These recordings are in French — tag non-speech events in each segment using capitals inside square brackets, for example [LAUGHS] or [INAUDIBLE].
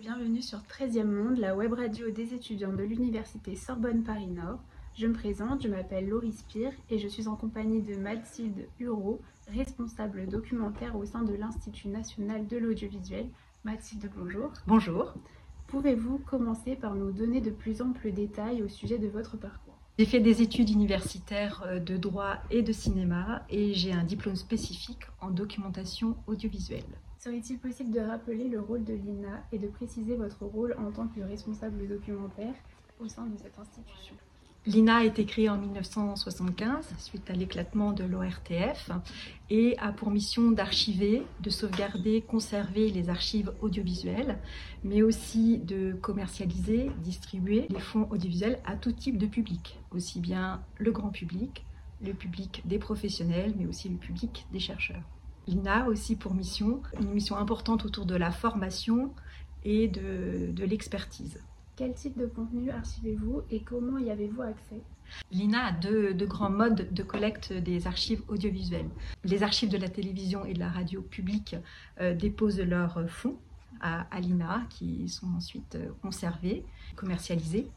bienvenue sur 13e Monde, la web radio des étudiants de l'Université Sorbonne Paris-Nord. Je me présente, je m'appelle Laurie Spire et je suis en compagnie de Mathilde Hureau, responsable documentaire au sein de l'Institut national de l'audiovisuel. Mathilde, bonjour. Bonjour. Pouvez-vous commencer par nous donner de plus amples détails au sujet de votre parcours? J'ai fait des études universitaires euh, de droit et de cinéma et j'ai un diplôme spécifique en documentation audiovisuelle. Serait-il possible de rappeler le rôle de l'INA et de préciser votre rôle en tant que responsable documentaire au sein de cette institution? L'INA a été créée en 1975 suite à l'éclatement de l'ORTF et a pour mission d'archiver, de sauvegarder, conserver les archives audiovisuelles, mais aussi de commercialiser, distribuer les fonds audiovisuels à tout type de public, aussi bien le grand public, le public des professionnels, mais aussi le public des chercheurs. L'INA a aussi pour mission, une mission importante autour de la formation et de, de l'expertise. Quel type de contenu archivez-vous et comment y avez-vous accès? L'INA a deux, deux, grands modes de collecte des archives audiovisuelles. Les archives de la télévision et de la radio publique euh, déposent leurs fonds à, à l'INA qui sont ensuite euh, conservés, commercialisés.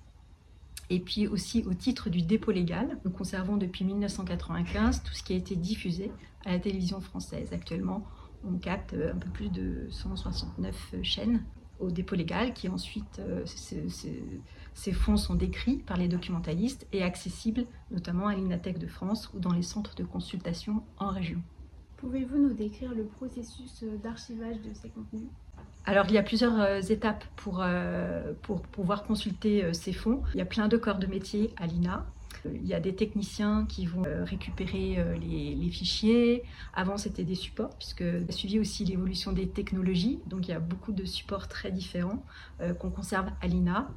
Et puis aussi au titre du dépôt légal, nous conservons depuis 1995 tout ce qui a été diffusé à la télévision française. Actuellement, on capte un peu plus de 169 chaînes au dépôt légal, qui ensuite, euh, ces fonds sont décrits par les documentalistes et accessibles notamment à l'Inathèque de France ou dans les centres de consultation en région. Pouvez-vous nous décrire le processus d'archivage de ces contenus? Alors, il y a plusieurs euh, étapes pour, euh, pour pouvoir consulter euh, ces fonds. Il y a plein de corps de métier à l'INA. Il y a des techniciens qui vont récupérer les, fichiers. Avant, c'était des supports, puisque a suivi aussi l'évolution des technologies. Donc, il y a beaucoup de supports très différents qu'on conserve à l'INA.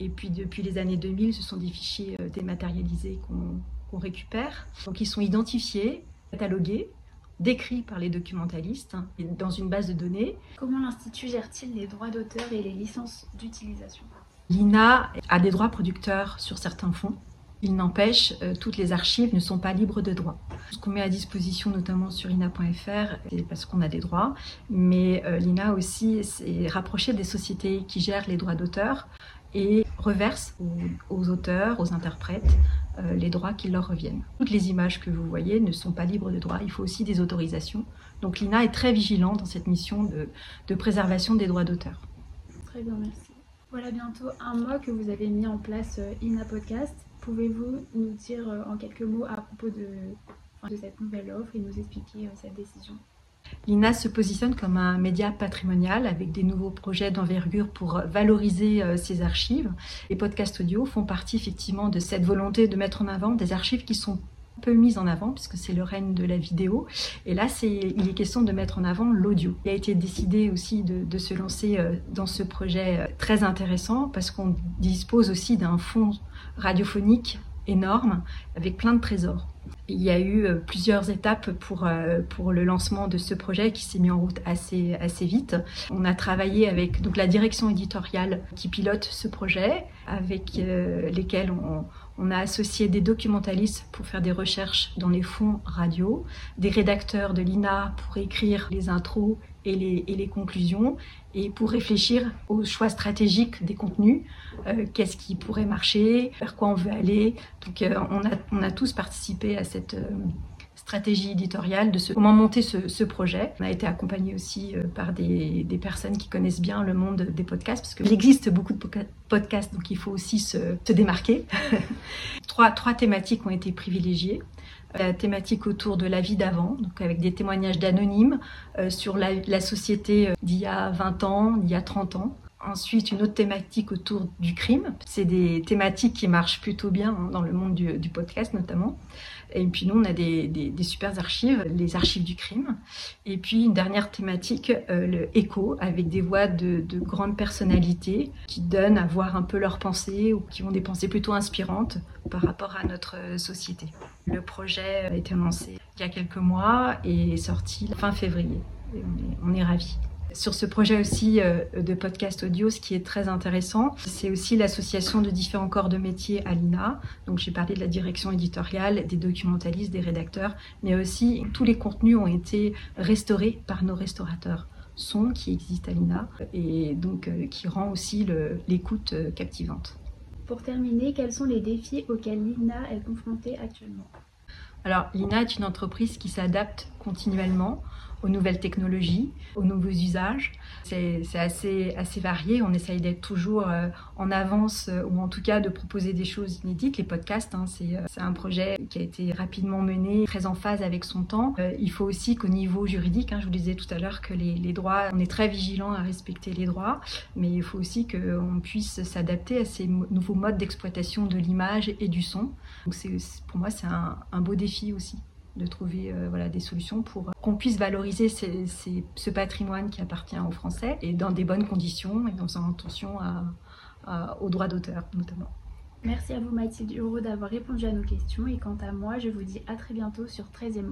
Et puis, depuis les années 2000, ce sont des fichiers dématérialisés qu'on qu récupère. Donc, ils sont identifiés, catalogués décrits par les documentalistes hein, dans une base de données. Comment l'Institut gère-t-il les droits d'auteur et les licences d'utilisation? L'INA a des droits producteurs sur certains fonds. Il n'empêche, euh, toutes les archives ne sont pas libres de droit. Ce qu'on met à disposition, notamment sur ina.fr, c'est parce qu'on a des droits, mais euh, l'INA aussi s'est rapproché des sociétés qui gèrent les droits d'auteur et reverse aux, aux, auteurs, aux interprètes, les droits qui leur reviennent. Toutes les images que vous voyez ne sont pas libres de droit, il faut aussi des autorisations. Donc l'INA est très vigilant dans cette mission de, de préservation des droits d'auteur. Très bien, merci. Voilà bientôt un mois que vous avez mis en place INA Podcast. Pouvez-vous nous dire en quelques mots à propos de, de cette nouvelle offre et nous expliquer cette décision? L'INA se positionne comme un média patrimonial avec des nouveaux projets d'envergure pour valoriser ses archives. Les podcasts audio font partie effectivement de cette volonté de mettre en avant des archives qui sont peu mises en avant puisque c'est le règne de la vidéo. Et là il est question de mettre en avant l'audio. Il a été décidé aussi de, de, se lancer dans ce projet très intéressant parce qu'on dispose aussi d'un fonds radiophonique énorme avec plein de trésors il y a eu plusieurs étapes pour, pour le lancement de ce projet qui s'est mis en route assez, assez vite. On a travaillé avec donc, la direction éditoriale qui pilote ce projet, avec euh, lesquels on, on, a associé des documentalistes pour faire des recherches dans les fonds radio, des rédacteurs de l'INA pour écrire les intros et les, conclusions et pour réfléchir aux choix stratégiques des contenus, euh, qu'est-ce qui pourrait marcher, vers quoi on veut aller. Donc euh, on, a, on, a, tous participé à cette euh, stratégie éditoriale de comment monter ce, projet. On a été accompagné aussi euh, par des, personnes qui connaissent bien le monde des podcasts parce qu'il existe beaucoup de podcasts donc il faut aussi se, démarquer. [LAUGHS] trois, trois thématiques ont été privilégiées la thématique autour de la vie d'avant, donc avec des témoignages d'anonymes euh, sur la, la société d'il y a 20 ans, d'il y a 30 ans. Ensuite, une autre thématique autour du crime. C'est des thématiques qui marchent plutôt bien dans le monde du, podcast notamment. Et puis nous, on a des, des, super archives, les archives du crime. Et puis une dernière thématique, euh, avec des voix de, de, grandes personnalités qui donnent à voir un peu leurs pensées ou qui ont des pensées plutôt inspirantes par rapport à notre société. Le projet a été lancé il y a quelques mois et est sorti fin février. On est, on est ravis sur ce projet aussi euh, de podcast audio, ce qui est très intéressant, c'est aussi l'association de différents corps de métier à l'INA. Donc j'ai parlé de la direction éditoriale, des documentalistes, des rédacteurs, mais aussi tous les contenus ont été restaurés par nos restaurateurs. son qui existe à l'INA et donc qui rend aussi l'écoute captivante. Pour terminer, quels sont les défis auxquels l'INA est confrontée actuellement? Alors, l'INA est une entreprise qui s'adapte continuellement aux nouvelles technologies, aux nouveaux usages. C'est assez, assez varié. On essaye d'être toujours euh, en avance euh, ou en tout cas de proposer des choses inédites. Les podcasts, hein, euh, c'est un projet qui a été rapidement mené, très en phase avec son temps. il faut aussi qu'au niveau juridique, hein, je vous disais tout à l'heure que les, droits, on est très vigilant à respecter les droits, mais il faut aussi qu'on puisse s'adapter à ces nouveaux modes d'exploitation de l'image et du son. Donc pour moi, c'est un beau défi aussi de trouver euh, voilà, des solutions pour qu'on puisse valoriser ce patrimoine qui appartient aux Français et dans des bonnes conditions et en faisant attention aux droits d'auteur notamment. Merci à vous Mathilde Hureau d'avoir répondu à nos questions et quant à moi je vous dis à très bientôt sur 13e